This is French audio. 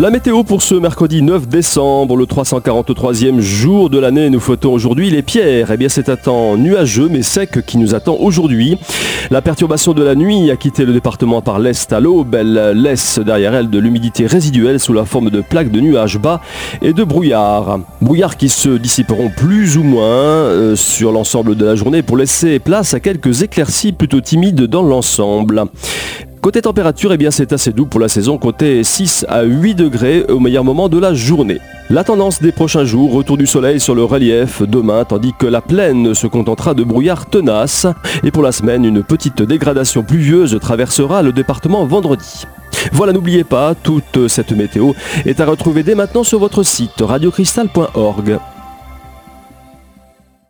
La météo pour ce mercredi 9 décembre, le 343e jour de l'année, nous flottons aujourd'hui les pierres. Eh bien, c'est un temps nuageux mais sec qui nous attend aujourd'hui. La perturbation de la nuit a quitté le département par l'est à l'aube. Elle laisse derrière elle de l'humidité résiduelle sous la forme de plaques de nuages bas et de brouillard. Brouillards qui se dissiperont plus ou moins euh, sur l'ensemble de la journée pour laisser place à quelques éclaircies plutôt timides dans l'ensemble. Côté température, eh bien c'est assez doux pour la saison, côté 6 à 8 degrés au meilleur moment de la journée. La tendance des prochains jours, retour du soleil sur le relief demain, tandis que la plaine se contentera de brouillard tenace. Et pour la semaine, une petite dégradation pluvieuse traversera le département vendredi. Voilà, n'oubliez pas, toute cette météo est à retrouver dès maintenant sur votre site radiocristal.org.